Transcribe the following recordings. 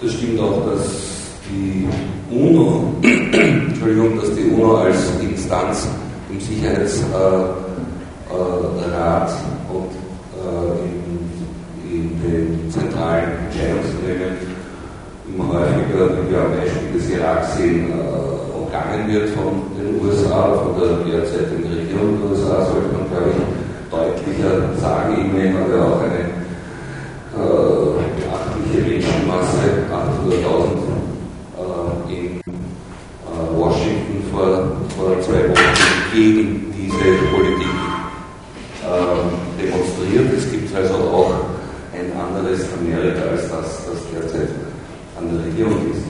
Das stimmt auch, dass die UNO, Entschuldigung, dass die UNO als Instanz im Sicherheitsrat und in, in den zentralen Entscheidungsgremien immer häufiger, wie wir am Beispiel des Irak sehen, umgangen wird von den USA, von der derzeitigen Regierung der USA, sollte man, glaube ich, deutlicher sagen. E-Mail hat ja auch eine äh, beachtliche Menschenmasse, 800.000 äh, in äh, Washington vor, vor zwei Wochen gegen diese Politik äh, demonstriert. Es gibt also auch ein anderes Amerika als das, das derzeit an der Regierung ist.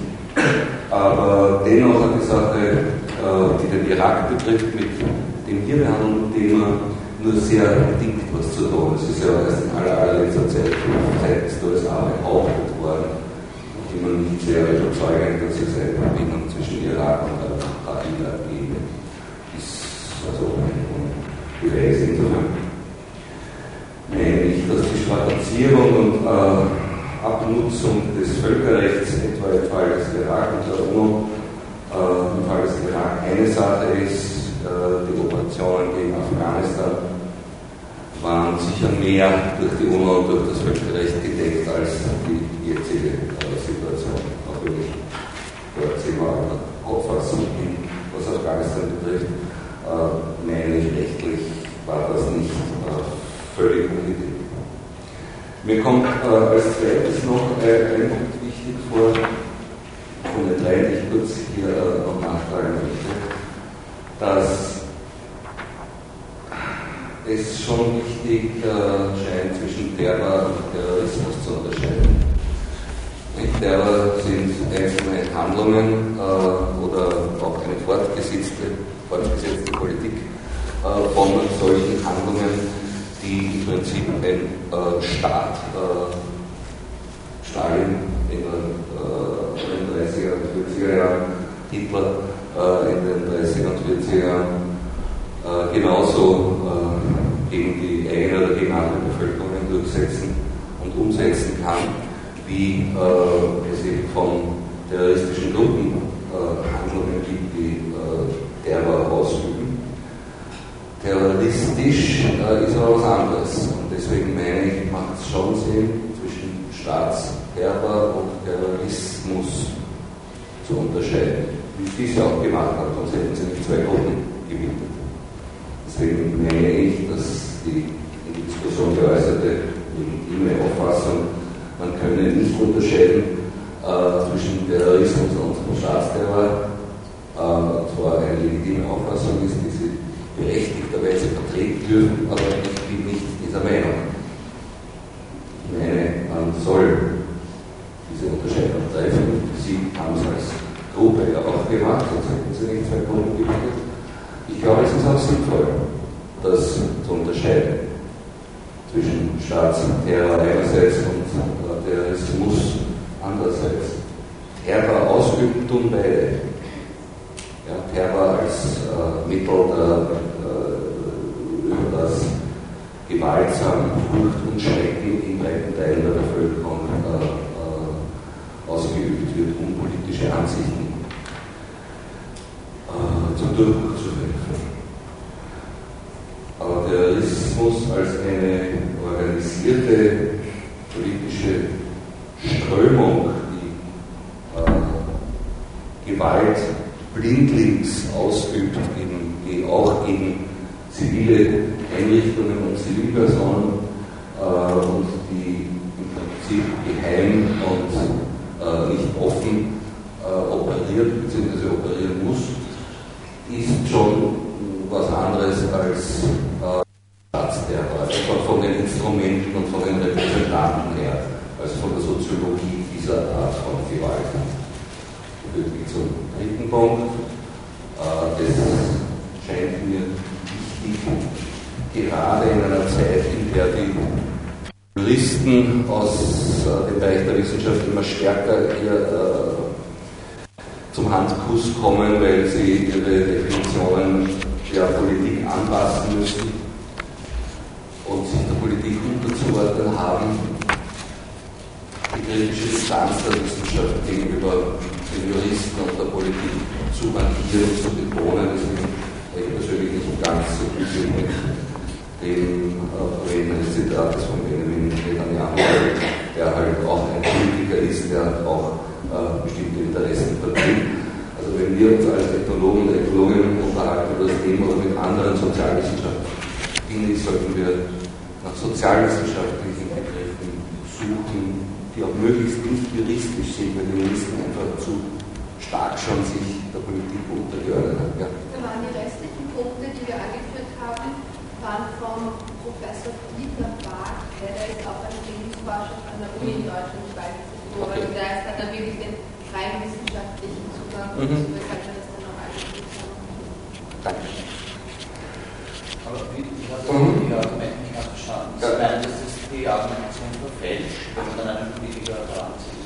Aber dennoch hat die Sache, äh, die den Irak betrifft, mit dem hier behandelnden Thema nur sehr bedingt was zu tun. Es ist ja erst in aller, allerletzter Zeit seitens der USA behauptet worden, man sehr überzeugend, dass es eine Verbindung zwischen Irak und Al-Qaida gebe. Ist also Beweis insofern. Meine ich, dass die Strapazierung und äh, Abnutzung des Völkerrechts, etwa im Fall des Irak und der UNO, äh, im Fall des Irak eine Sache ist, äh, die Operationen gegen Afghanistan waren sicher mehr durch die UNO und durch das Völkerrecht gedeckt als die jetzige äh, Situation. Auch wenn ich dort immer Auffassung bin, was Afghanistan betrifft, äh, meine ich rechtlich war das nicht völlig unbedingt. Mir kommt als zweites noch ein Punkt wichtig vor, von den drei, die ich kurz hier noch nachtragen möchte dass es schon wichtig äh, scheint, zwischen Terror und Terrorismus zu unterscheiden. Terror sind einzelne Handlungen äh, oder auch eine fortgesetzte, fortgesetzte Politik äh, von solchen Handlungen, die im Prinzip ein äh, Staat, äh, Stalin in den 30er und 40er Jahren, Hitler, äh, in den 30er und 40er Jahren äh, genauso äh, gegen die eigene oder gegen andere Bevölkerungen durchsetzen und umsetzen kann, wie es eben von terroristischen Gruppen Handlungen gibt, die Terror ausüben. Terroristisch ist aber was anderes. Und deswegen meine ich, macht es schon Sinn, zwischen Staatsterror und Terrorismus zu unterscheiden wie sie es auch gemacht hat, sonst hätten sie nicht zwei Gruppen gebildet. Deswegen meine ich, dass die in die Diskussion geäußerte legitime Auffassung, man könne nicht unterscheiden äh, zwischen Terrorismus und Staatsterror, äh, zwar eine legitime Auffassung ist, die sie berechtigterweise vertreten dürfen, aber ich bin nicht dieser Meinung. Ich meine, man soll diese Unterscheidung treffen. Sie haben es als Gruppe ja auch gemacht, sonst hätten sie nicht zwei Gruppen gebildet. Ich glaube, es ist auch sinnvoll, das zu unterscheiden zwischen Staatsterror einerseits und Terrorismus andererseits. Terror ausüben tun beide. Ja, Terror als äh, Mittel der, äh, über das gewaltsam Furcht und Schrecken in breiten Teilen der Bevölkerung äh, äh ausgeübt wird, um politische Ansichten zum Durchbruch zu helfen. Aber Terrorismus als eine organisierte politische Strömung, die äh, Gewalt blindlings ausübt, gegen, die auch gegen zivile Einrichtungen und Zivilpersonen äh, und die im Prinzip geheim und äh, nicht offen äh, operiert bzw. operieren muss, ist schon was anderes als äh, Staatsterror, etwa von den Instrumenten und von den Repräsentanten her, als von der Soziologie dieser Art von Gewalt. Führt mich zum dritten Punkt. Äh, das scheint mir wichtig, gerade in einer Zeit, in der die Juristen aus äh, dem Bereich der Wissenschaft immer stärker hier äh, zum Handkuss kommen, weil sie ihre Definitionen der Politik anpassen müssen und sich der Politik unterzuordnen haben. Ich kritische Distanz der Wissenschaft gegenüber den Juristen und der Politik zu markieren, zu betonen. Ist ich persönlich nicht ganz so glücklich mit dem äh, des Zitates von Benjamin Netanyahu, der halt auch ein Politiker ist, der auch äh, bestimmte Interessen vertritt. Also wenn wir uns als Ethnologen und Ethologinnen Thema oder mit anderen Sozialwissenschaften, ich, sollten wir nach sozialwissenschaftlichen Begriffen suchen, die auch möglichst nicht juristisch sind, weil die Juristen einfach zu stark schon sich der Politik untergeordnet haben. Ja. Da waren die restlichen Punkte, die wir angeführt haben, waren vom Professor Dieter Bach, der ist auch ein Lebensforscher an der Uni in Deutschland, ich weiß nicht wo, okay. also der hat dann wirklich den rein wissenschaftlichen Zugang, mhm. weshalb wir das dann auch angeführt haben. Danke. Aber wie, ich habe mhm. die Argumente nicht ganz verstanden. Sie ja. meinen, dass das die Argumentation verfälscht, wenn man dann einen Politiker heranzieht?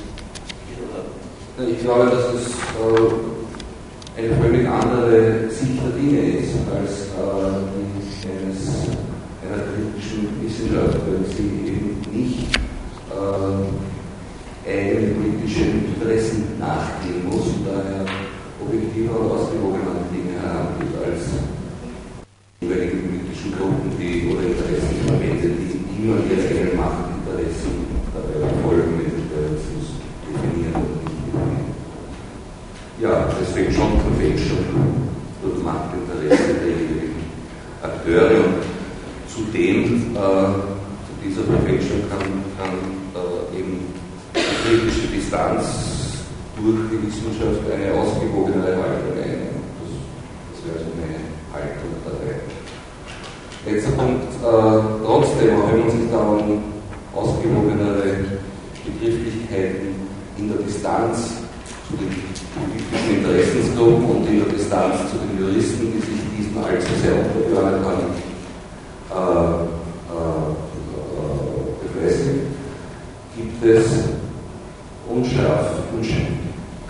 Ich glaube, dass es äh, eine völlig andere Sicht der Dinge ist als äh, die eines, einer kritischen Wissenschaft, weil sie eben nicht äh, eigene politische Interessen nachgehen muss und daher objektiver und ausgewogener an Dinge herangeht als jeweilige politischen Gruppen, die oder Interessen verwenden, die immer ihre eigenen Machtinteressen dabei verfolgen, mit Imperialismus definieren ja, deswegen schon Verfälschung durch Machtinteresse der jeweiligen Akteure und zudem äh, zu dieser Verfälschung kann, kann äh, eben die kritische Distanz durch die Wissenschaft eine ausgewogenere Haltung einnehmen. Das, das wäre so eine Haltung dabei. Letzter Punkt, äh, trotzdem, auch wenn man sich da um ausgewogenere Begrifflichkeiten in der Distanz zu den politischen Interessensgruppen und in der Distanz zu den Juristen, die sich diesen allzu sehr untergeordnet haben, äh, äh, befressen, gibt es unscharf, unscharf,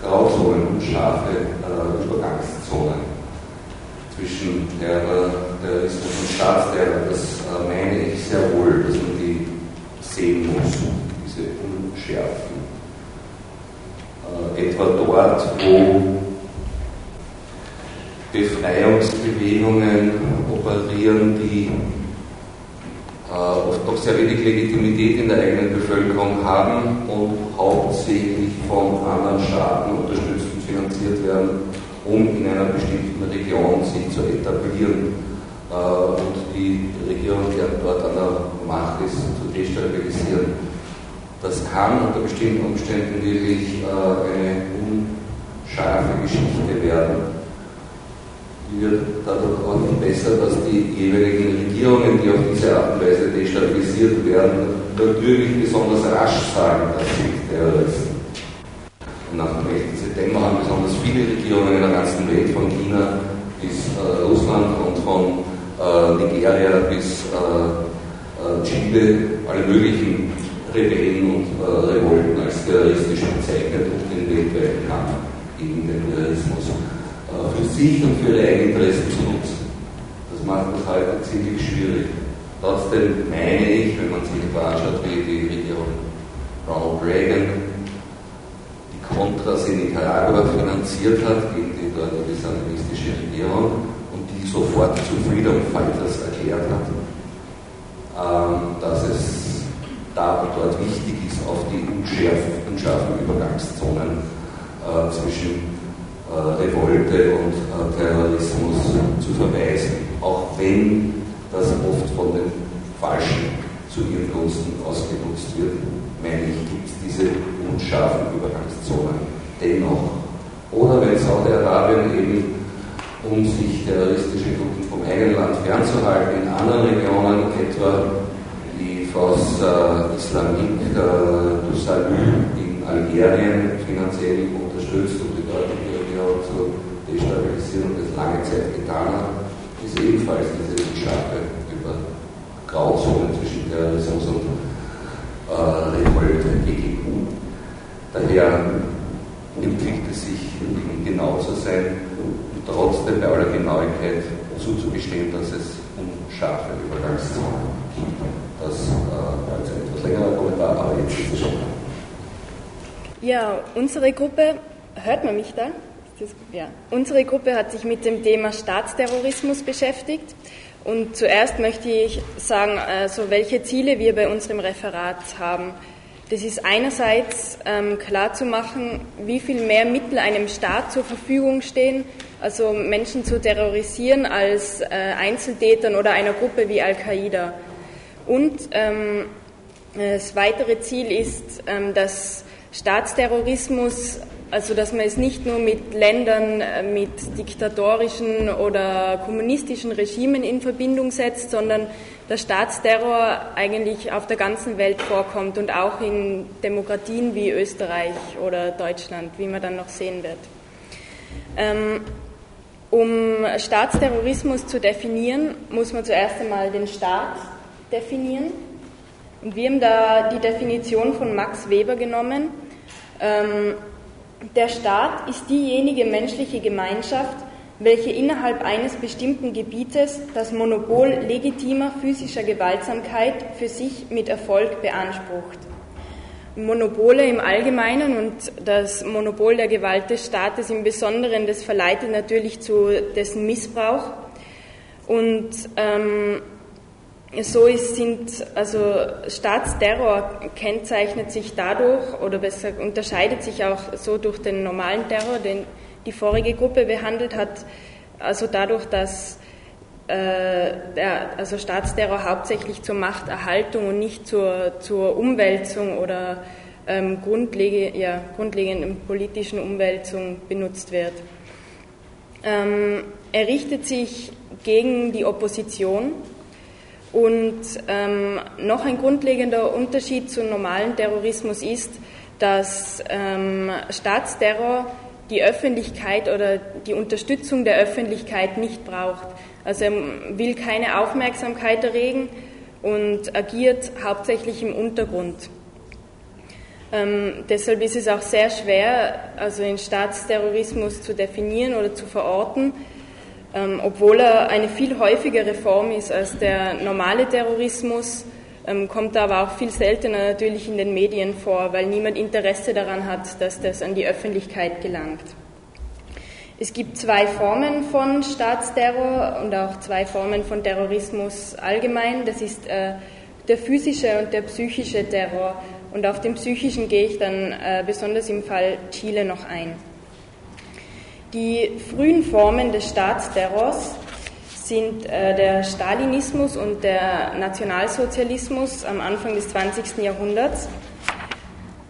Grauzonen, unscharfe äh, Übergangszonen zwischen der Terrorismus und Staatsterror. Das äh, meine ich sehr wohl, dass man die sehen muss, diese Unschärfen äh, etwa dort, wo Befreiungsbewegungen operieren, die äh, oft noch sehr wenig Legitimität in der eigenen Bevölkerung haben und hauptsächlich von anderen Staaten unterstützt und finanziert werden, um in einer bestimmten Region sich zu etablieren äh, und die Regierung, die dort an der Macht ist, zu destabilisieren. Das kann unter bestimmten Umständen wirklich äh, eine unscharfe Geschichte werden. Die wird dadurch auch nicht besser, dass die jeweiligen Regierungen, die auf diese Art und Weise destabilisiert werden, natürlich besonders rasch sagen, dass sie Terroristen. Und nach dem 11. September haben besonders viele Regierungen in der ganzen Welt, von China bis äh, Russland und von äh, Nigeria bis äh, äh Chile, alle möglichen Rebellen und äh, Revolten als terroristisch bezeichnet und den weltweiten Kampf gegen den Terrorismus äh, für sich und für ihre eigenen Interessen zu nutzen. Das macht das heute ziemlich schwierig. Trotzdem meine ich, wenn man sich etwa anschaut, wie die Regierung Ronald Reagan die Contras in Nicaragua finanziert hat gegen die dortige sandinistische Regierung und die sofort zu Freedom Fighters erklärt hat, ähm, dass es da und dort wichtig ist, auf die unscharfen Übergangszonen äh, zwischen äh, Revolte und äh, Terrorismus zu verweisen, auch wenn das oft von den Falschen zu ihren Gunsten ausgenutzt wird, meine ich, gibt es diese unscharfen Übergangszonen dennoch. Oder wenn Saudi-Arabien eben, um sich terroristische Gruppen vom eigenen Land fernzuhalten, in anderen Regionen etwa was äh, Islamik äh, du Salut in Algerien finanziell unterstützt, um die dortige Regierung zu destabilisieren und das lange Zeit getan hat, ist ebenfalls diese Scharfe über Grauzonen zwischen Terrorismus und äh, Revolte gegeben. Daher empfiehlt es sich, genau zu sein und trotzdem bei aller Genauigkeit zuzugestehen, dass es unscharfe Übergangszonen gibt. Das äh, als ein etwas längerer Kommentar, aber jetzt ist es schon. Ja, unsere Gruppe, hört man mich da? Ja. Unsere Gruppe hat sich mit dem Thema Staatsterrorismus beschäftigt. Und zuerst möchte ich sagen, also welche Ziele wir bei unserem Referat haben. Das ist einerseits ähm, klarzumachen, wie viel mehr Mittel einem Staat zur Verfügung stehen, also Menschen zu terrorisieren als äh, Einzeltätern oder einer Gruppe wie Al-Qaida. Und ähm, das weitere Ziel ist, ähm, dass Staatsterrorismus, also dass man es nicht nur mit Ländern äh, mit diktatorischen oder kommunistischen Regimen in Verbindung setzt, sondern der Staatsterror eigentlich auf der ganzen Welt vorkommt und auch in Demokratien wie Österreich oder Deutschland, wie man dann noch sehen wird. Ähm, um Staatsterrorismus zu definieren, muss man zuerst einmal den Staat definieren. Und wir haben da die Definition von Max Weber genommen. Ähm, der Staat ist diejenige menschliche Gemeinschaft, welche innerhalb eines bestimmten Gebietes das Monopol legitimer physischer Gewaltsamkeit für sich mit Erfolg beansprucht. Monopole im Allgemeinen und das Monopol der Gewalt des Staates im Besonderen, das verleitet natürlich zu dessen Missbrauch. Und ähm, so ist, sind, also Staatsterror kennzeichnet sich dadurch oder besser unterscheidet sich auch so durch den normalen Terror, den die vorige Gruppe behandelt hat, also dadurch, dass äh, der, also Staatsterror hauptsächlich zur Machterhaltung und nicht zur, zur Umwälzung oder ähm, grundlege, ja, grundlegenden politischen Umwälzung benutzt wird. Ähm, er richtet sich gegen die Opposition und ähm, noch ein grundlegender Unterschied zum normalen Terrorismus ist, dass ähm, Staatsterror die Öffentlichkeit oder die Unterstützung der Öffentlichkeit nicht braucht. Also er will keine Aufmerksamkeit erregen und agiert hauptsächlich im Untergrund. Ähm, deshalb ist es auch sehr schwer, also den Staatsterrorismus zu definieren oder zu verorten, ähm, obwohl er eine viel häufigere Form ist als der normale Terrorismus ähm, kommt aber auch viel seltener natürlich in den Medien vor, weil niemand Interesse daran hat, dass das an die Öffentlichkeit gelangt. Es gibt zwei Formen von Staatsterror und auch zwei Formen von Terrorismus allgemein. Das ist äh, der physische und der psychische Terror. Und auf den psychischen gehe ich dann äh, besonders im Fall Chile noch ein. Die frühen Formen des Staatsterrors sind äh, der Stalinismus und der Nationalsozialismus am Anfang des 20. Jahrhunderts.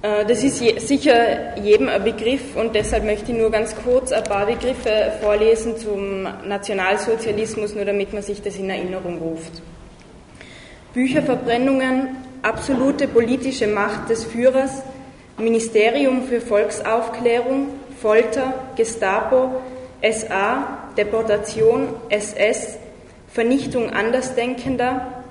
Äh, das ist sicher jedem ein Begriff und deshalb möchte ich nur ganz kurz ein paar Begriffe vorlesen zum Nationalsozialismus, nur damit man sich das in Erinnerung ruft. Bücherverbrennungen, absolute politische Macht des Führers, Ministerium für Volksaufklärung, Folter, Gestapo, SA, Deportation, SS, Vernichtung Andersdenkender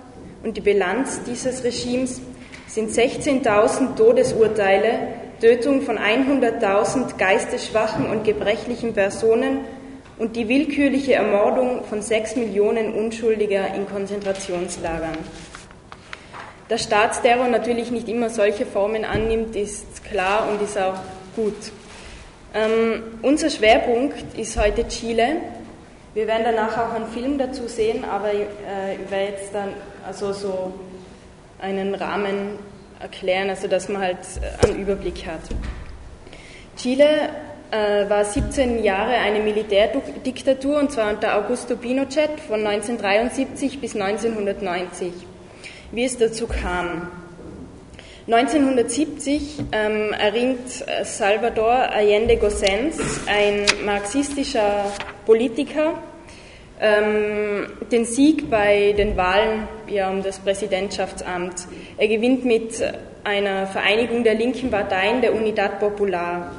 und die Bilanz dieses Regimes sind 16.000 Todesurteile, Tötung von 100.000 geistesschwachen und gebrechlichen Personen und die willkürliche Ermordung von 6 Millionen Unschuldiger in Konzentrationslagern. Dass Staatsterror natürlich nicht immer solche Formen annimmt, ist klar und ist auch gut. Ähm, unser Schwerpunkt ist heute Chile. Wir werden danach auch einen Film dazu sehen, aber äh, ich werde jetzt dann also so einen Rahmen erklären, also dass man halt äh, einen Überblick hat. Chile äh, war 17 Jahre eine Militärdiktatur und zwar unter Augusto Pinochet von 1973 bis 1990. Wie es dazu kam. 1970 ähm, erringt äh, Salvador Allende Gossens, ein marxistischer Politiker, ähm, den Sieg bei den Wahlen ja, um das Präsidentschaftsamt. Er gewinnt mit einer Vereinigung der linken Parteien, der Unidad Popular.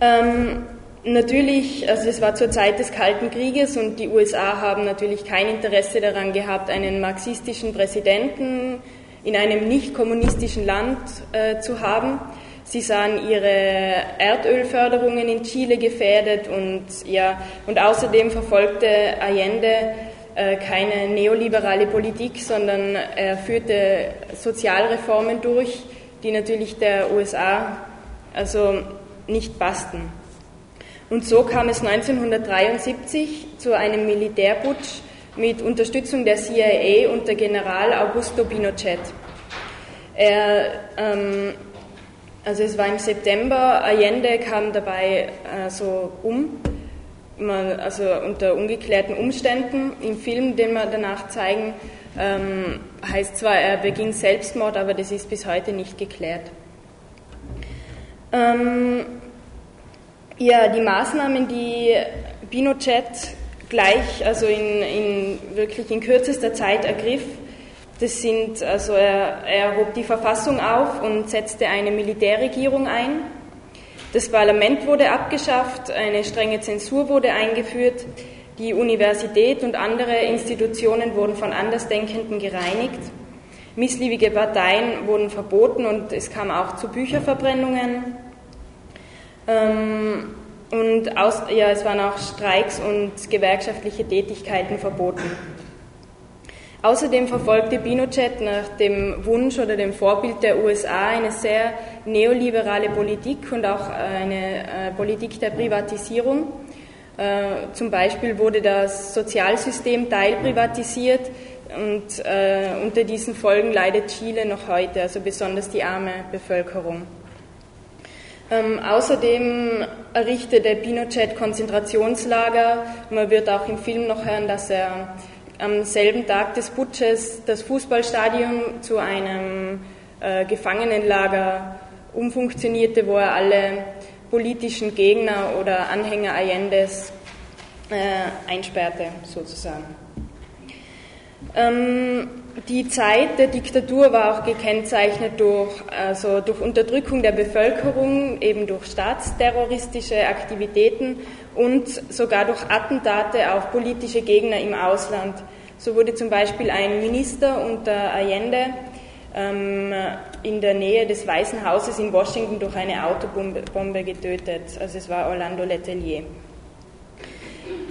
Ähm, natürlich, also es war zur Zeit des Kalten Krieges und die USA haben natürlich kein Interesse daran gehabt, einen marxistischen Präsidenten in einem nicht kommunistischen Land äh, zu haben. Sie sahen ihre Erdölförderungen in Chile gefährdet und, ja, und außerdem verfolgte Allende äh, keine neoliberale Politik, sondern er führte Sozialreformen durch, die natürlich der USA also nicht passten. Und so kam es 1973 zu einem Militärputsch mit Unterstützung der CIA unter General Augusto Pinochet. Er, ähm, also es war im September, Allende kam dabei äh, so um, man, also unter ungeklärten Umständen. Im Film, den wir danach zeigen, ähm, heißt zwar, er beging Selbstmord, aber das ist bis heute nicht geklärt. Ähm, ja, die Maßnahmen, die Pinochet gleich, also in, in wirklich in kürzester Zeit ergriff, das sind, also er, er hob die Verfassung auf und setzte eine Militärregierung ein. Das Parlament wurde abgeschafft, eine strenge Zensur wurde eingeführt, die Universität und andere Institutionen wurden von Andersdenkenden gereinigt, missliebige Parteien wurden verboten und es kam auch zu Bücherverbrennungen. Ähm, und aus, ja, es waren auch Streiks und gewerkschaftliche Tätigkeiten verboten. Außerdem verfolgte Pinochet nach dem Wunsch oder dem Vorbild der USA eine sehr neoliberale Politik und auch eine äh, Politik der Privatisierung. Äh, zum Beispiel wurde das Sozialsystem teilprivatisiert und äh, unter diesen Folgen leidet Chile noch heute, also besonders die arme Bevölkerung. Ähm, außerdem errichtete Pinochet Konzentrationslager. Man wird auch im Film noch hören, dass er am selben Tag des Putsches das Fußballstadion zu einem äh, Gefangenenlager umfunktionierte, wo er alle politischen Gegner oder Anhänger Allende's äh, einsperrte, sozusagen. Ähm, die Zeit der Diktatur war auch gekennzeichnet durch, also durch Unterdrückung der Bevölkerung, eben durch staatsterroristische Aktivitäten und sogar durch Attentate auf politische Gegner im Ausland. So wurde zum Beispiel ein Minister unter Allende ähm, in der Nähe des Weißen Hauses in Washington durch eine Autobombe getötet. Also es war Orlando Letelier.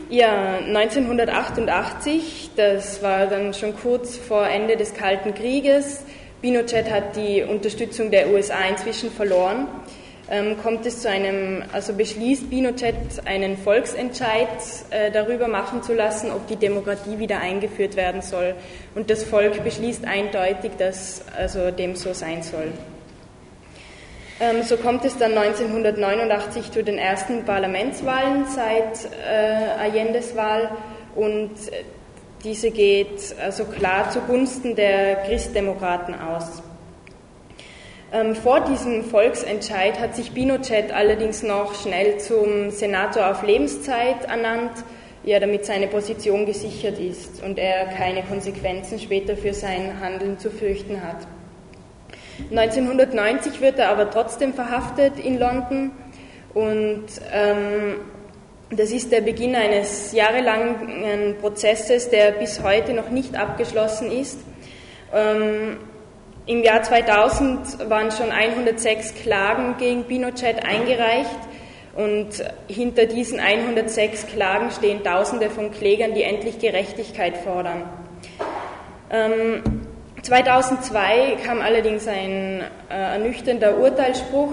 Ja, 1988, das war dann schon kurz vor Ende des Kalten Krieges. Pinochet hat die Unterstützung der USA inzwischen verloren. Ähm, kommt es zu einem, also beschließt Pinochet einen Volksentscheid äh, darüber machen zu lassen, ob die Demokratie wieder eingeführt werden soll. Und das Volk beschließt eindeutig, dass also dem so sein soll. Ähm, so kommt es dann 1989 zu den ersten Parlamentswahlen seit äh, Allendes Wahl und äh, diese geht also klar zugunsten der Christdemokraten aus. Ähm, vor diesem Volksentscheid hat sich Pinochet allerdings noch schnell zum Senator auf Lebenszeit ernannt, ja, damit seine Position gesichert ist und er keine Konsequenzen später für sein Handeln zu fürchten hat. 1990 wird er aber trotzdem verhaftet in London und ähm, das ist der Beginn eines jahrelangen Prozesses, der bis heute noch nicht abgeschlossen ist. Ähm, Im Jahr 2000 waren schon 106 Klagen gegen Pinochet eingereicht und hinter diesen 106 Klagen stehen Tausende von Klägern, die endlich Gerechtigkeit fordern. Ähm, 2002 kam allerdings ein äh, ernüchternder Urteilsspruch.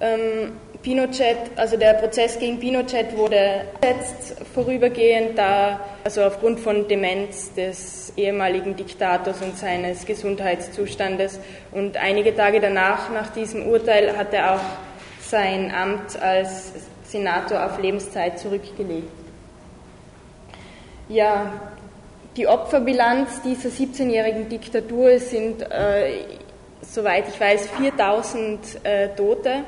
Ähm, Pinochet, also der Prozess gegen Pinochet wurde jetzt vorübergehend, da also aufgrund von Demenz des ehemaligen Diktators und seines Gesundheitszustandes. Und einige Tage danach, nach diesem Urteil, hat er auch sein Amt als Senator auf Lebenszeit zurückgelegt. Ja, die Opferbilanz dieser 17-jährigen Diktatur sind, äh, soweit ich weiß, 4000 äh, Tote,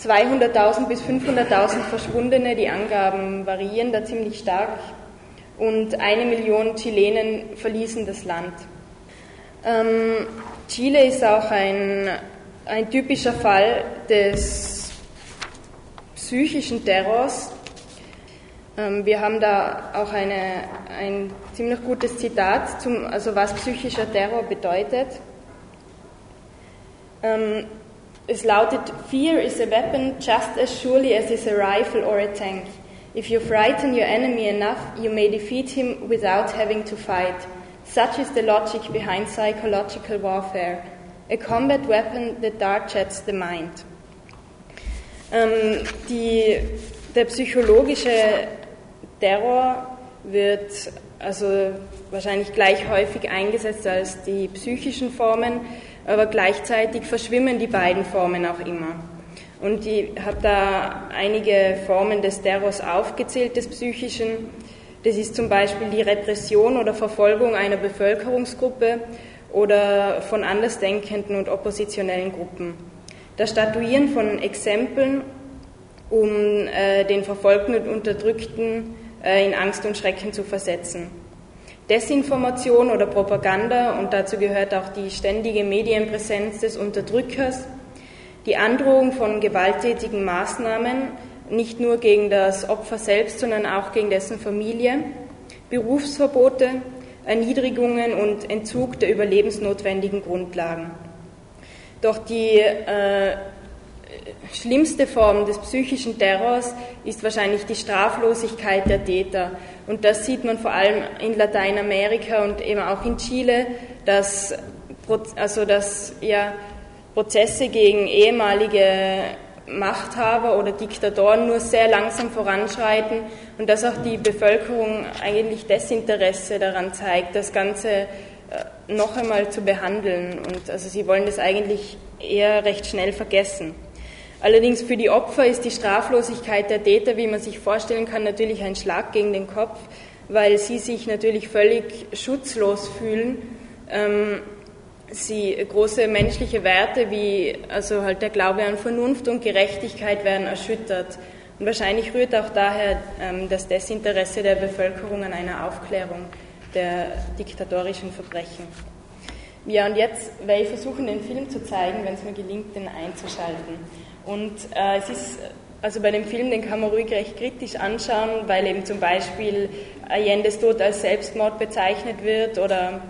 200.000 bis 500.000 Verschwundene, die Angaben variieren da ziemlich stark, und eine Million Chilenen verließen das Land. Ähm, Chile ist auch ein, ein typischer Fall des psychischen Terrors, wir haben da auch eine, ein ziemlich gutes Zitat, zum, also was psychischer Terror bedeutet. Ähm, es lautet, Fear is a weapon just as surely as is a rifle or a tank. If you frighten your enemy enough, you may defeat him without having to fight. Such is the logic behind psychological warfare. a combat weapon that dark-chats the mind. Ähm, die, der psychologische Terror wird also wahrscheinlich gleich häufig eingesetzt als die psychischen Formen, aber gleichzeitig verschwimmen die beiden Formen auch immer. Und ich habe da einige Formen des Terrors aufgezählt, des psychischen. Das ist zum Beispiel die Repression oder Verfolgung einer Bevölkerungsgruppe oder von andersdenkenden und oppositionellen Gruppen. Das Statuieren von Exempeln, um äh, den Verfolgten und Unterdrückten in Angst und Schrecken zu versetzen. Desinformation oder Propaganda, und dazu gehört auch die ständige Medienpräsenz des Unterdrückers, die Androhung von gewalttätigen Maßnahmen, nicht nur gegen das Opfer selbst, sondern auch gegen dessen Familie, Berufsverbote, Erniedrigungen und Entzug der überlebensnotwendigen Grundlagen. Doch die äh, schlimmste Form des psychischen Terrors ist wahrscheinlich die Straflosigkeit der Täter. Und das sieht man vor allem in Lateinamerika und eben auch in Chile, dass, also dass ja, Prozesse gegen ehemalige Machthaber oder Diktatoren nur sehr langsam voranschreiten und dass auch die Bevölkerung eigentlich Desinteresse daran zeigt, das Ganze äh, noch einmal zu behandeln. Und also sie wollen das eigentlich eher recht schnell vergessen. Allerdings für die Opfer ist die Straflosigkeit der Täter, wie man sich vorstellen kann, natürlich ein Schlag gegen den Kopf, weil sie sich natürlich völlig schutzlos fühlen. Ähm, sie große menschliche Werte wie also halt der Glaube an Vernunft und Gerechtigkeit werden erschüttert. Und wahrscheinlich rührt auch daher ähm, das Desinteresse der Bevölkerung an einer Aufklärung der diktatorischen Verbrechen. Ja, und jetzt werde ich versuchen, den Film zu zeigen, wenn es mir gelingt, den einzuschalten. Und äh, es ist, also bei dem Film, den kann man ruhig recht kritisch anschauen, weil eben zum Beispiel Allende's Tod als Selbstmord bezeichnet wird oder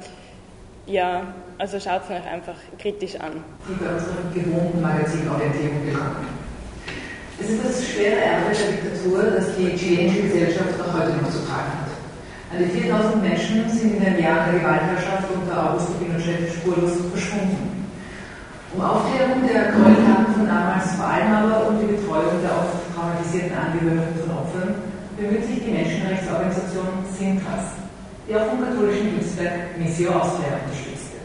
ja, also schaut es euch einfach kritisch an. Die bei unserem gewohnten Magazinorientierung gelangen. Es ist das schwere Erbe der Diktatur, das die chilenische Gesellschaft auch heute noch zu tragen hat. Die 4000 Menschen sind in den Jahren der Gewaltherrschaft unter Augusto Pinochet spurlos verschwunden. Um Aufklärung der Gräueltaten von damals vor allem aber und die Betreuung der oft traumatisierten Angehörigen von Opfern bemüht sich die Menschenrechtsorganisation Sintas, die auch vom katholischen Hilfswerk Missio Austria unterstützt wird.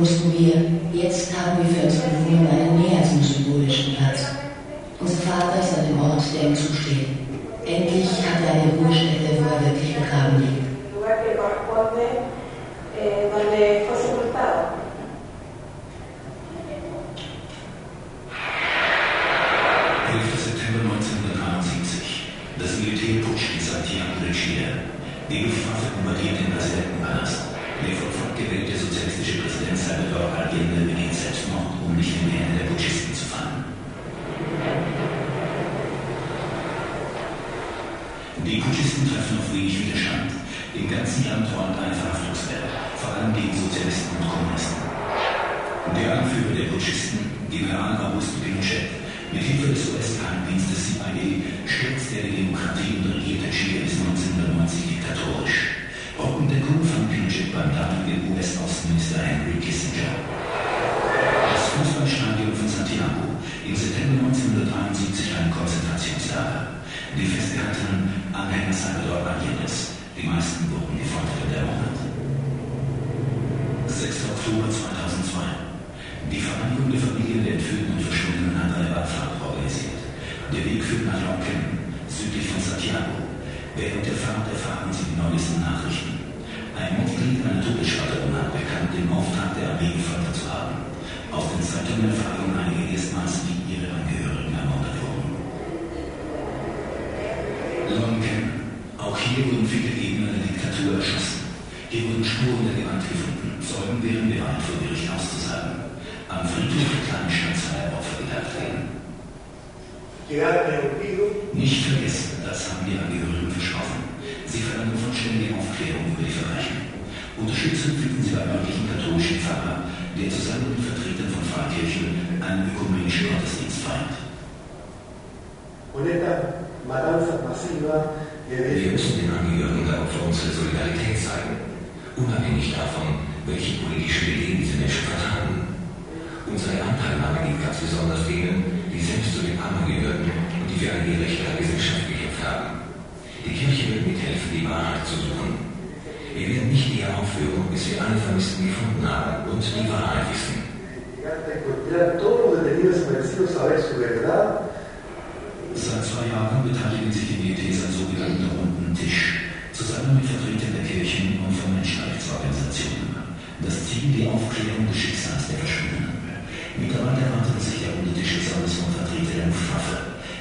Wussten wir, jetzt haben wir für unsere Blumen einen mehr als nur symbolischen Platz. Unser Vater ist an dem Ort, der ihm zusteht. Endlich hat er eine Ruhestätte, wo er wirklich begraben liegt. Auf den Zeitungen fragen einige erstmals, wie ihre Angehörigen ermordet wurden. Lonken. Auch hier wurden viele Gegner der Diktatur erschossen. Hier wurden Spuren der Gewalt gefunden. Zeugen wären bereit, vor Gericht auszusagen. Am Friedhof der Kleinstadt zwei Opfer gedacht werden. Nicht vergessen, das haben die Angehörigen versprochen. Sie verlangen von vollständige Aufklärung über die Verbrechen. Unterstützung finden sie beim möglichen katholischen Pfarrer der zusammen mit Vertretern von Pfarrkirchen einen ökumenischen Gottesdienst feiert. Wir müssen den Angehörigen der Opfer unsere Solidarität zeigen, unabhängig davon, welche politischen Ideen diese Menschen vertragen. Unsere Anteilnahme gilt ganz besonders denen, die selbst zu den Armen gehörten und die für ein gerechter Rechte der Gesellschaft gekämpft haben. Die Kirche wird mithelfen, die Wahrheit zu suchen wir werden nicht eher aufhören, bis wir alle Vermissten gefunden haben und die Wahrheit wissen. Seit zwei Jahren beteiligen sich die BTs an sogenannten runden Tisch, zusammen mit Vertretern der Kirchen und von Menschenrechtsorganisationen. Das Ziel die Aufklärung des Schicksals der Verschwundenen. Mittlerweile erwartet sich der runde Tisch besonders von Vertretern der Luftwaffe.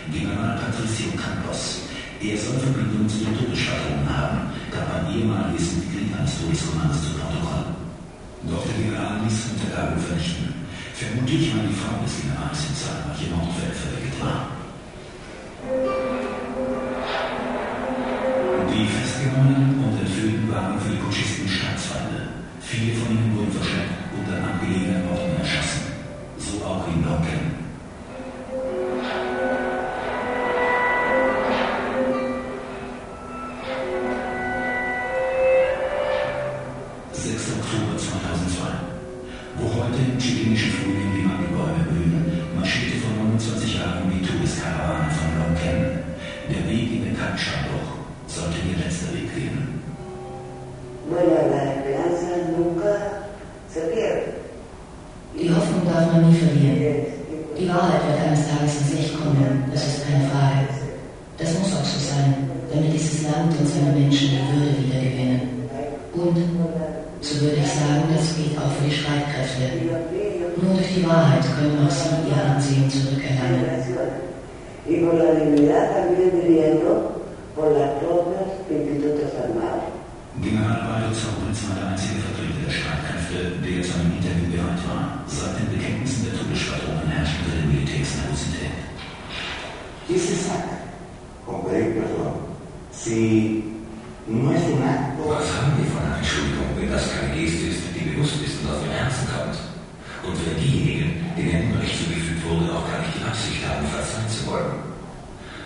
General Patricio Campos, er soll Verbindung zu den Todesschwadronen haben, gab ein ehemaliges Mitglied eines Todeskommandos zu Protokoll. Doch der General ließ Unterlagen vernichten. Vermutlich war die Frau des Generals in zahlreiche Mordfälle verwickelt war. Die Festgenommenen und Entführten waren für die Putschisten Staatsfeinde. Viele von ihnen ¿Qué se saca con pedir perdón? Si no es un acto. Was haben wir von einer Entschuldigung, wenn das keine Geste ist, die bewusst ist und aus dem Herzen kommt? Und wenn diejenigen, denen Unrecht zugefügt wurde, auch gar nicht die Absicht haben, verzeihen zu wollen?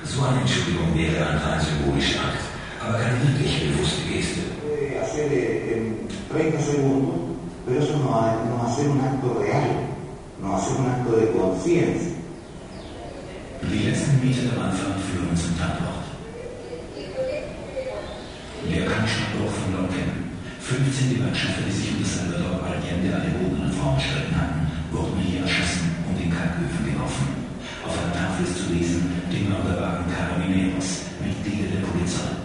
So eine Entschuldigung wäre ein rein symbolischer Akt, aber keine wirklich bewusste Geste. Hacer eh, en 30 segundos, pero eso no, real, no va a ser un. Die letzten Meter am Anfang führen zum Tatort. Der Kampfstandort von Lonken. 15 Gewaltschiffe, die sich um das Salvador Allende Albogen und Frauen gestritten hatten, wurden hier erschossen und in Kalköfen geworfen. Auf einer Tafel ist zu lesen, die Mörder waren Carabineros, Mitglieder der Polizei.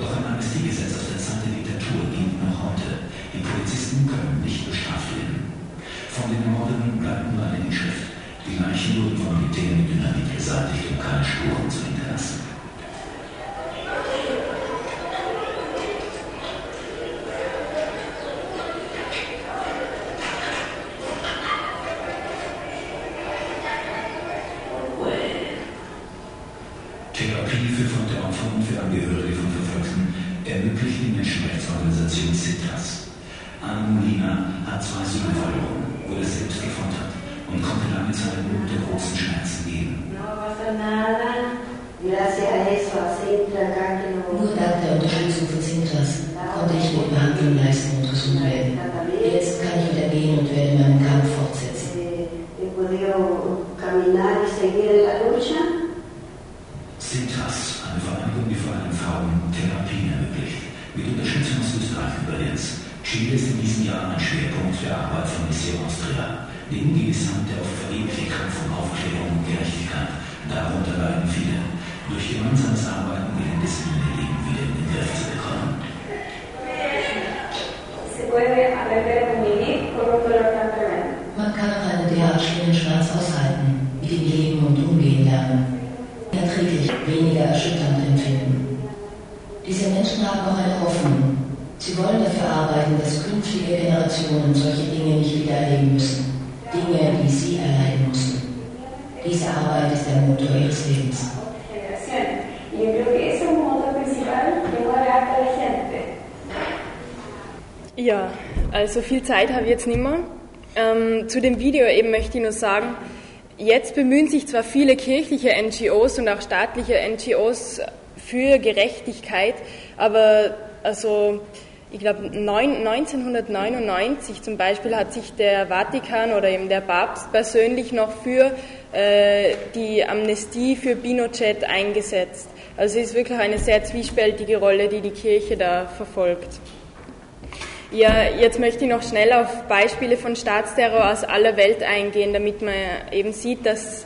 Doch ein Amnestiegesetz aus der Zeit der Diktatur gilt noch heute. Die Polizisten können nicht bestraft werden. Von den Morden bleibt nur eine Inschrift. Die Leichen wurden von Militär mit Dynamit beseitigt, um keine Spuren zu hinterlassen. Hilfe von der Opfer und für Angehörige von Verfolgten ermöglicht die Menschenrechtsorganisation CITAS. Anne Molina hat zwei Söhne verloren, wo er selbst gefoltert und konnte lange Zeit nur unter großen Schmerzen leben. Nur dank der Unterstützung von Sintas konnte ich mir Behandlung leisten und gesund werden. Jetzt kann ich wieder gehen und werde meinen Kampf fortsetzen. Sintas, eine Vereinigung, die vor allem Frauen Therapien ermöglicht, mit Unterstützung aus Österreich übrigens. Chile ist in diesem Jahr ein Schwerpunkt der Arbeit von Mission Austria. Oft vergebliche Kampf um Aufklärung und Gerechtigkeit, darunter leiden viele. Durch gemeinsames Arbeiten gelingt es ihnen, ihr Leben wieder in den Griff zu bekommen. Man kann auch einen derart schweren Schmerz aushalten, mit ihm leben und umgehen lernen, erträglich, weniger erschütternd empfinden. Diese Menschen haben auch eine Hoffnung. Sie wollen dafür arbeiten, dass künftige Generationen solche Dinge nicht wieder erleben müssen. Dinge, die sie erleiden mussten. Diese Arbeit ist der Motor ihres Lebens. Ja, also viel Zeit habe ich jetzt nicht mehr. Ähm, zu dem Video eben möchte ich nur sagen, jetzt bemühen sich zwar viele kirchliche NGOs und auch staatliche NGOs für Gerechtigkeit, aber also ich glaube 1999 zum Beispiel hat sich der Vatikan oder eben der Papst persönlich noch für äh, die Amnestie für Pinochet eingesetzt. Also es ist wirklich eine sehr zwiespältige Rolle, die die Kirche da verfolgt. Ja, jetzt möchte ich noch schnell auf Beispiele von Staatsterror aus aller Welt eingehen, damit man eben sieht, dass,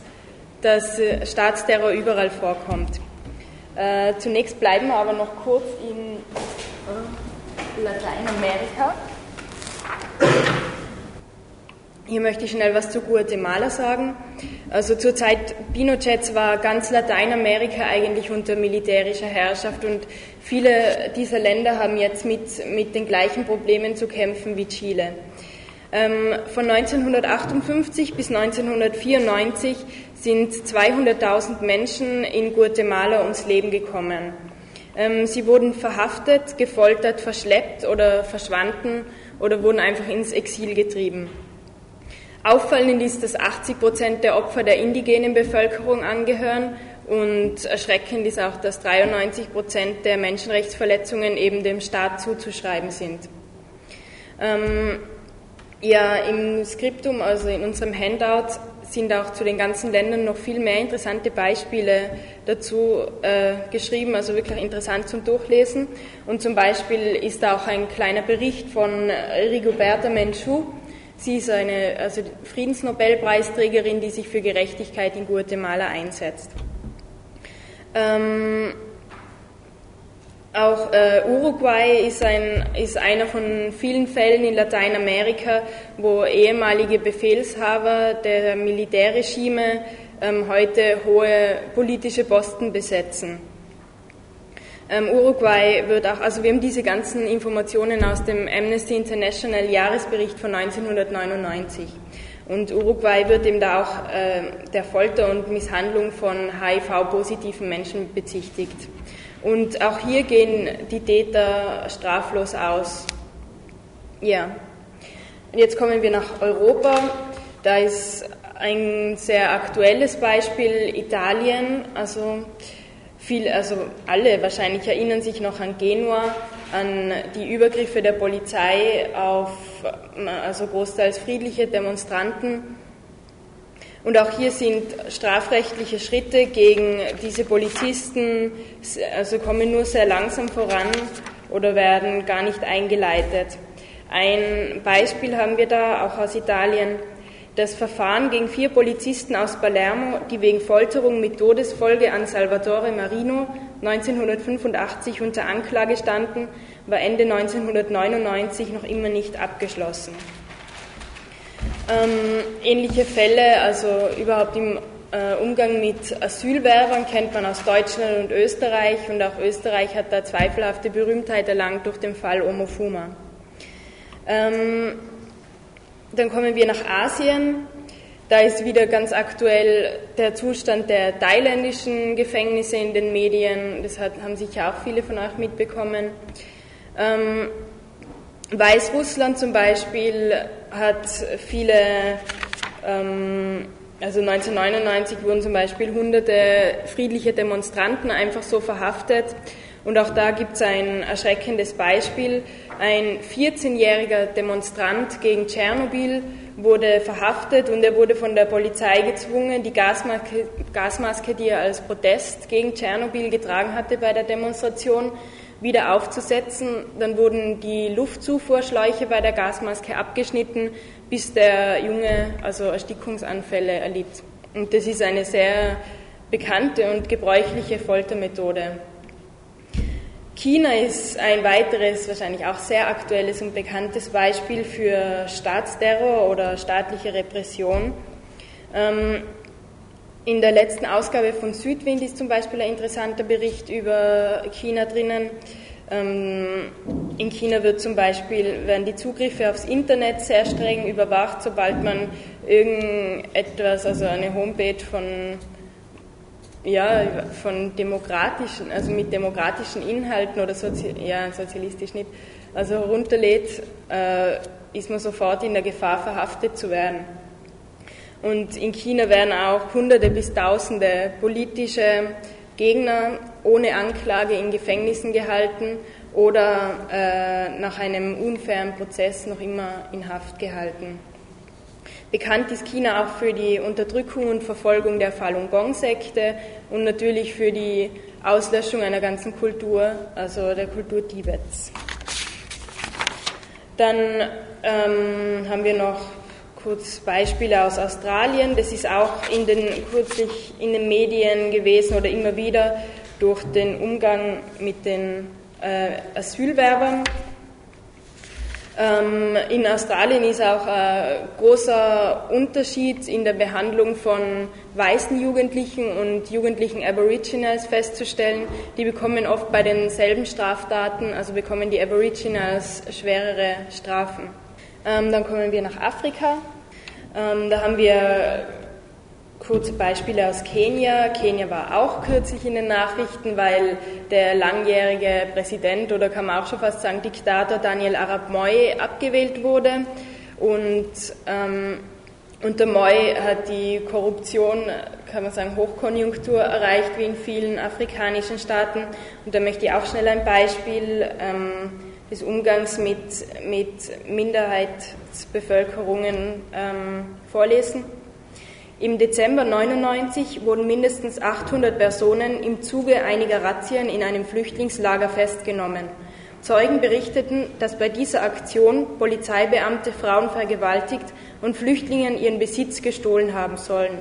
dass Staatsterror überall vorkommt. Äh, zunächst bleiben wir aber noch kurz in äh, Lateinamerika. Hier möchte ich schnell was zu Guatemala sagen. Also zur Zeit Pinochets war ganz Lateinamerika eigentlich unter militärischer Herrschaft und viele dieser Länder haben jetzt mit, mit den gleichen Problemen zu kämpfen wie Chile. Ähm, von 1958 bis 1994 sind 200.000 Menschen in Guatemala ums Leben gekommen. Ähm, sie wurden verhaftet, gefoltert, verschleppt oder verschwanden oder wurden einfach ins Exil getrieben. Auffallend ist, dass 80 Prozent der Opfer der indigenen Bevölkerung angehören und erschreckend ist auch, dass 93 Prozent der Menschenrechtsverletzungen eben dem Staat zuzuschreiben sind. Ähm, ja, im Skriptum, also in unserem Handout, sind auch zu den ganzen Ländern noch viel mehr interessante Beispiele dazu äh, geschrieben, also wirklich interessant zum Durchlesen. Und zum Beispiel ist da auch ein kleiner Bericht von Rigoberta Menchú, Sie ist eine also Friedensnobelpreisträgerin, die sich für Gerechtigkeit in Guatemala einsetzt. Ähm, auch äh, Uruguay ist, ein, ist einer von vielen Fällen in Lateinamerika, wo ehemalige Befehlshaber der Militärregime ähm, heute hohe politische Posten besetzen. Ähm, Uruguay wird auch, also wir haben diese ganzen Informationen aus dem Amnesty International Jahresbericht von 1999. Und Uruguay wird eben da auch äh, der Folter und Misshandlung von HIV-positiven Menschen bezichtigt. Und auch hier gehen die Täter straflos aus. Ja. Und jetzt kommen wir nach Europa. Da ist ein sehr aktuelles Beispiel Italien. Also viel, also alle wahrscheinlich erinnern sich noch an Genua, an die Übergriffe der Polizei auf also großteils friedliche Demonstranten. Und auch hier sind strafrechtliche Schritte gegen diese Polizisten, also kommen nur sehr langsam voran oder werden gar nicht eingeleitet. Ein Beispiel haben wir da auch aus Italien das Verfahren gegen vier Polizisten aus Palermo, die wegen Folterung mit Todesfolge an Salvatore Marino 1985 unter Anklage standen, war Ende 1999 noch immer nicht abgeschlossen. Ähm, ähnliche Fälle, also überhaupt im äh, Umgang mit Asylwerbern kennt man aus Deutschland und Österreich und auch Österreich hat da zweifelhafte Berühmtheit erlangt durch den Fall Omofuma. Ähm, dann kommen wir nach Asien. Da ist wieder ganz aktuell der Zustand der thailändischen Gefängnisse in den Medien. Das hat, haben sicher auch viele von euch mitbekommen. Ähm, Weißrussland zum Beispiel hat viele Ähm, also 1999 wurden zum Beispiel hunderte friedliche Demonstranten einfach so verhaftet. Und auch da gibt es ein erschreckendes Beispiel. Ein 14-jähriger Demonstrant gegen Tschernobyl wurde verhaftet und er wurde von der Polizei gezwungen, die Gasmaske, Gasmaske, die er als Protest gegen Tschernobyl getragen hatte bei der Demonstration, wieder aufzusetzen. Dann wurden die Luftzufuhrschläuche bei der Gasmaske abgeschnitten, bis der Junge also Erstickungsanfälle erlitt. Und das ist eine sehr bekannte und gebräuchliche Foltermethode. China ist ein weiteres, wahrscheinlich auch sehr aktuelles und bekanntes Beispiel für Staatsterror oder staatliche Repression. Ähm, in der letzten Ausgabe von Südwind ist zum Beispiel ein interessanter Bericht über China drinnen. Ähm, in China wird zum Beispiel, werden die Zugriffe aufs Internet sehr streng überwacht, sobald man irgendetwas, also eine Homepage von ja, von demokratischen, also mit demokratischen Inhalten oder Sozi ja, sozialistisch nicht, also runterlädt, äh, ist man sofort in der Gefahr, verhaftet zu werden. Und in China werden auch Hunderte bis Tausende politische Gegner ohne Anklage in Gefängnissen gehalten oder äh, nach einem unfairen Prozess noch immer in Haft gehalten. Bekannt ist China auch für die Unterdrückung und Verfolgung der Falun Gong-Sekte und natürlich für die Auslöschung einer ganzen Kultur, also der Kultur Tibets. Dann ähm, haben wir noch kurz Beispiele aus Australien. Das ist auch in den, kürzlich in den Medien gewesen oder immer wieder durch den Umgang mit den äh, Asylwerbern. Ähm, in Australien ist auch ein großer Unterschied in der Behandlung von weißen Jugendlichen und jugendlichen Aboriginals festzustellen. Die bekommen oft bei denselben Straftaten, also bekommen die Aboriginals schwerere Strafen. Ähm, dann kommen wir nach Afrika. Ähm, da haben wir Kurze Beispiele aus Kenia. Kenia war auch kürzlich in den Nachrichten, weil der langjährige Präsident oder kann man auch schon fast sagen Diktator Daniel Arap Moi abgewählt wurde. Und ähm, unter Moi hat die Korruption, kann man sagen, Hochkonjunktur erreicht, wie in vielen afrikanischen Staaten. Und da möchte ich auch schnell ein Beispiel ähm, des Umgangs mit, mit Minderheitsbevölkerungen ähm, vorlesen. Im Dezember 99 wurden mindestens 800 Personen im Zuge einiger Razzien in einem Flüchtlingslager festgenommen. Zeugen berichteten, dass bei dieser Aktion Polizeibeamte Frauen vergewaltigt und Flüchtlingen ihren Besitz gestohlen haben sollen.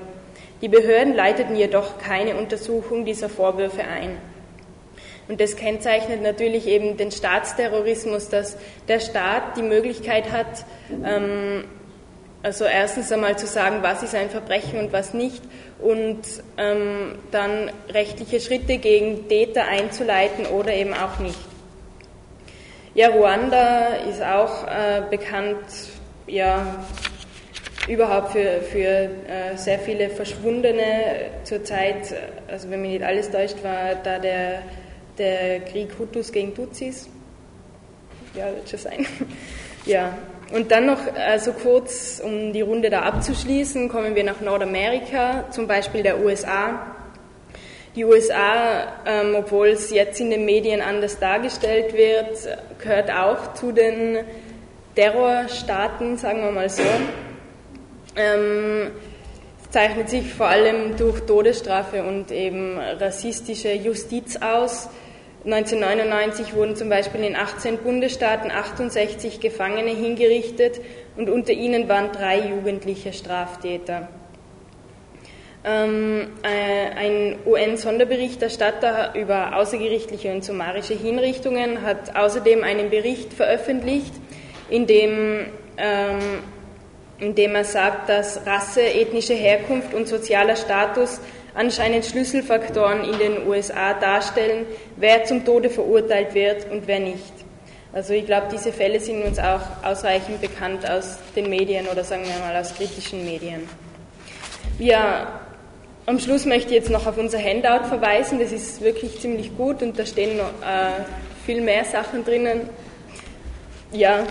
Die Behörden leiteten jedoch keine Untersuchung dieser Vorwürfe ein. Und das kennzeichnet natürlich eben den Staatsterrorismus, dass der Staat die Möglichkeit hat, ähm, also erstens einmal zu sagen, was ist ein Verbrechen und was nicht und ähm, dann rechtliche Schritte gegen Täter einzuleiten oder eben auch nicht. Ja, Ruanda ist auch äh, bekannt, ja, überhaupt für, für äh, sehr viele Verschwundene. Zurzeit, also wenn mich nicht alles täuscht, war da der, der Krieg Hutus gegen Tutsis. Ja, wird schon sein. ja, und dann noch also kurz, um die Runde da abzuschließen, kommen wir nach Nordamerika, zum Beispiel der USA. Die USA, ähm, obwohl es jetzt in den Medien anders dargestellt wird, gehört auch zu den Terrorstaaten, sagen wir mal so. Ähm, zeichnet sich vor allem durch Todesstrafe und eben rassistische Justiz aus. 1999 wurden zum Beispiel in 18 Bundesstaaten 68 Gefangene hingerichtet und unter ihnen waren drei jugendliche Straftäter. Ähm, äh, ein UN-Sonderberichterstatter über außergerichtliche und summarische Hinrichtungen hat außerdem einen Bericht veröffentlicht, in dem, ähm, in dem er sagt, dass Rasse, ethnische Herkunft und sozialer Status anscheinend Schlüsselfaktoren in den USA darstellen, wer zum Tode verurteilt wird und wer nicht. Also ich glaube, diese Fälle sind uns auch ausreichend bekannt aus den Medien oder sagen wir mal aus kritischen Medien. Ja, am Schluss möchte ich jetzt noch auf unser Handout verweisen. Das ist wirklich ziemlich gut und da stehen noch äh, viel mehr Sachen drinnen. Ja,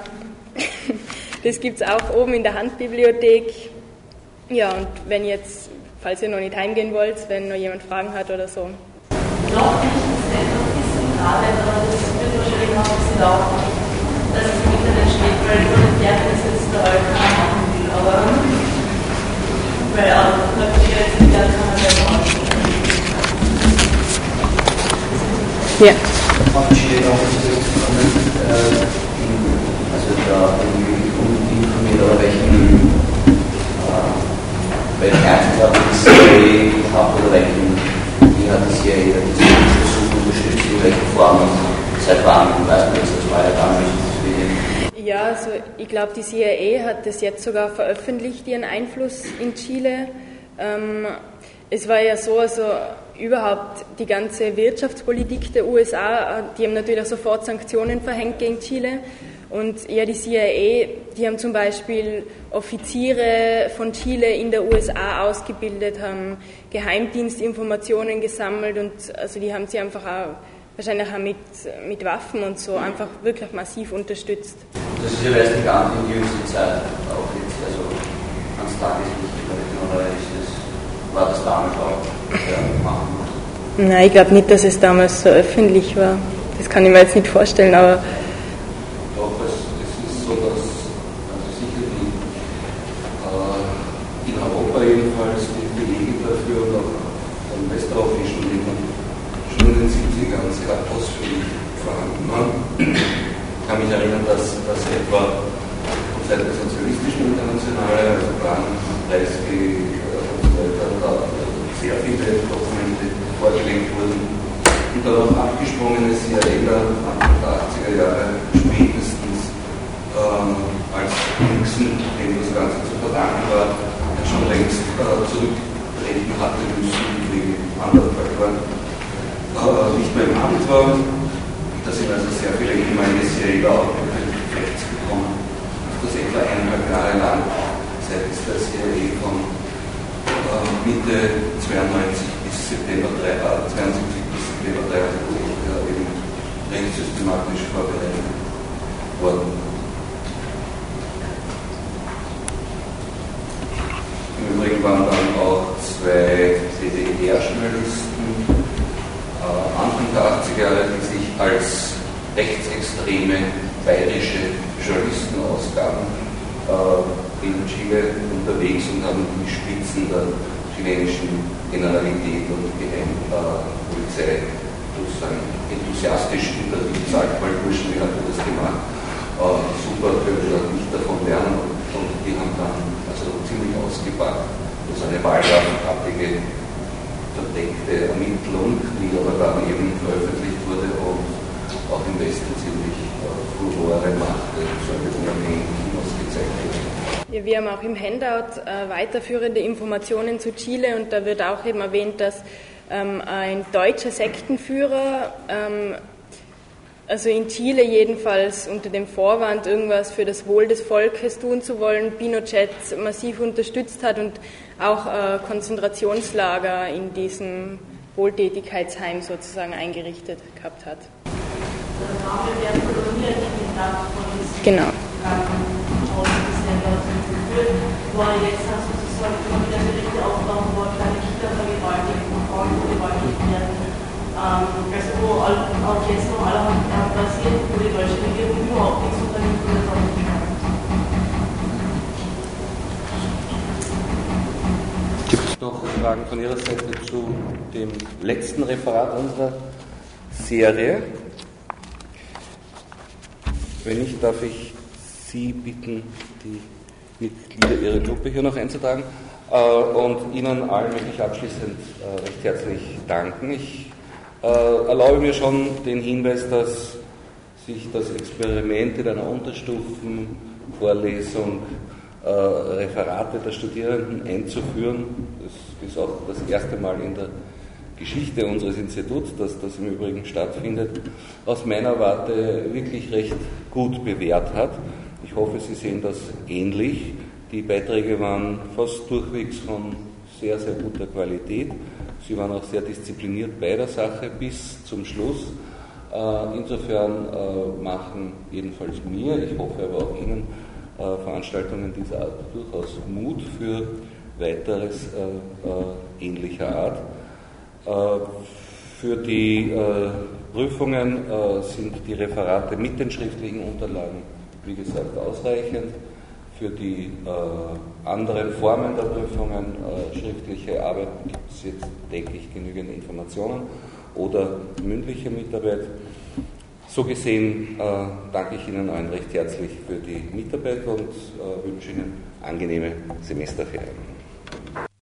das gibt es auch oben in der Handbibliothek. Ja, und wenn jetzt, falls ihr noch nicht heimgehen wollt, wenn noch jemand Fragen hat oder so. Nicht, das ist etwas bisschen gerade, aber das wird wahrscheinlich noch ein bisschen dauern, dass es im Internet steht, weil ich nicht gerne das jetzt der Alkan machen will, aber weil auch natürlich jetzt nicht Alkan machen Ja. Steht auch äh, also da irgendwie informiert oder welchen Einfluss hat die CIA gehabt oder welchen wie hat die CIA diese Versuche unterstützt, in welcher Form und seit wann weiß man das, das war ja damals Ja, also ich glaube, die CIA hat das jetzt sogar veröffentlicht, ihren Einfluss in Chile. Ähm, es war ja so, also überhaupt die ganze Wirtschaftspolitik der USA, die haben natürlich auch sofort Sanktionen verhängt gegen Chile. Und ja, die CIA, die haben zum Beispiel Offiziere von Chile in der USA ausgebildet, haben Geheimdienstinformationen gesammelt und also die haben sie einfach auch wahrscheinlich auch mit, mit Waffen und so einfach wirklich massiv unterstützt. Das ist ja erst nicht ganz in jüngster Zeit auch jetzt, also ans Tageslicht oder ist das, war das damals auch ja, machen Nein, ich glaube nicht, dass es damals so öffentlich war. Das kann ich mir jetzt nicht vorstellen, aber Doch, es, es ist so, dass also sicher die, äh, in Europa jedenfalls die Belege dafür und auch im westeuropäischen Ländern schon in den 70ern sehr ausführlich vorhanden waren. Ich kann mich erinnern, dass, dass etwa von Seiten der sozialistischen Internationale, also Plan, Kreisky äh, und so weiter, da sehr viele Dokumente vorgelegt wurden und darauf abgesprungene CIA Anfang der 80er Jahre spätestens ähm, als Nixon, dem das Ganze zu verdanken war, schon längst äh, zurücktreten hatte müssen wegen anderer Faktoren, äh, nicht mehr im Amt war. Da sind also sehr viele ehemalige CIA auch wirklich rechts gekommen. Das etwa eineinhalb Jahre lang seitens der CIA von äh, Mitte 92 bis September 3, 72 bis September 73 ja, eben recht systematisch vorbereitet worden. Im Übrigen waren dann auch zwei DDR-Journalisten äh, Anfang der 80er Jahre, die sich als rechtsextreme bayerische Journalisten ausgaben, Chile unterwegs und haben die Spitzen der chilenischen Generalität und Geheimpolizei sozusagen enthusiastisch unterrichtet, sagt mal Burschen, wie hat er das gemacht? Äh, super, können wir nicht davon lernen und die haben dann also ziemlich ausgepackt. Das ist eine wahlgartenartige verdeckte Ermittlung, die aber dann eben veröffentlicht wurde und auch im Westen ziemlich äh, Furore machte, so eine unabhängige Kinos wurde. Ja, wir haben auch im Handout äh, weiterführende Informationen zu Chile und da wird auch eben erwähnt, dass ähm, ein deutscher Sektenführer, ähm, also in Chile jedenfalls unter dem Vorwand, irgendwas für das Wohl des Volkes tun zu wollen, Pinochet massiv unterstützt hat und auch äh, Konzentrationslager in diesem Wohltätigkeitsheim sozusagen eingerichtet gehabt hat. Genau. Wo er jetzt dann sozusagen immer wieder Berichte auftauchen, wo kleine Kinder vergewaltigt und Frauen vergewaltigt werden. Ähm, also wo auch jetzt noch allerhand passiert, wo die deutsche Regierung überhaupt nichts unternimmt auch nicht Gibt es noch Fragen von Ihrer Seite zu dem letzten Referat unserer Serie? Wenn nicht, darf ich Sie bitten, die Mitglieder Ihrer Gruppe hier noch einzutragen. Äh, und Ihnen allen möchte ich abschließend äh, recht herzlich danken. Ich äh, erlaube mir schon den Hinweis, dass sich das Experiment in einer Unterstufenvorlesung Referate der Studierenden einzuführen, das ist auch das erste Mal in der Geschichte unseres Instituts, dass das im Übrigen stattfindet, aus meiner Warte wirklich recht gut bewährt hat. Ich hoffe, Sie sehen das ähnlich. Die Beiträge waren fast durchwegs von sehr, sehr guter Qualität. Sie waren auch sehr diszipliniert bei der Sache bis zum Schluss. Äh, insofern äh, machen jedenfalls mir, ich hoffe aber auch Ihnen, äh, Veranstaltungen dieser Art durchaus Mut für weiteres ähnlicher Art. Für die Prüfungen sind die Referate mit den schriftlichen Unterlagen, wie gesagt, ausreichend. Für die äh, anderen Formen der Prüfungen, äh, schriftliche Arbeit, gibt es jetzt, denke ich, genügend Informationen oder mündliche Mitarbeit. So gesehen äh, danke ich Ihnen allen recht herzlich für die Mitarbeit und äh, wünsche Ihnen angenehme Semesterferien.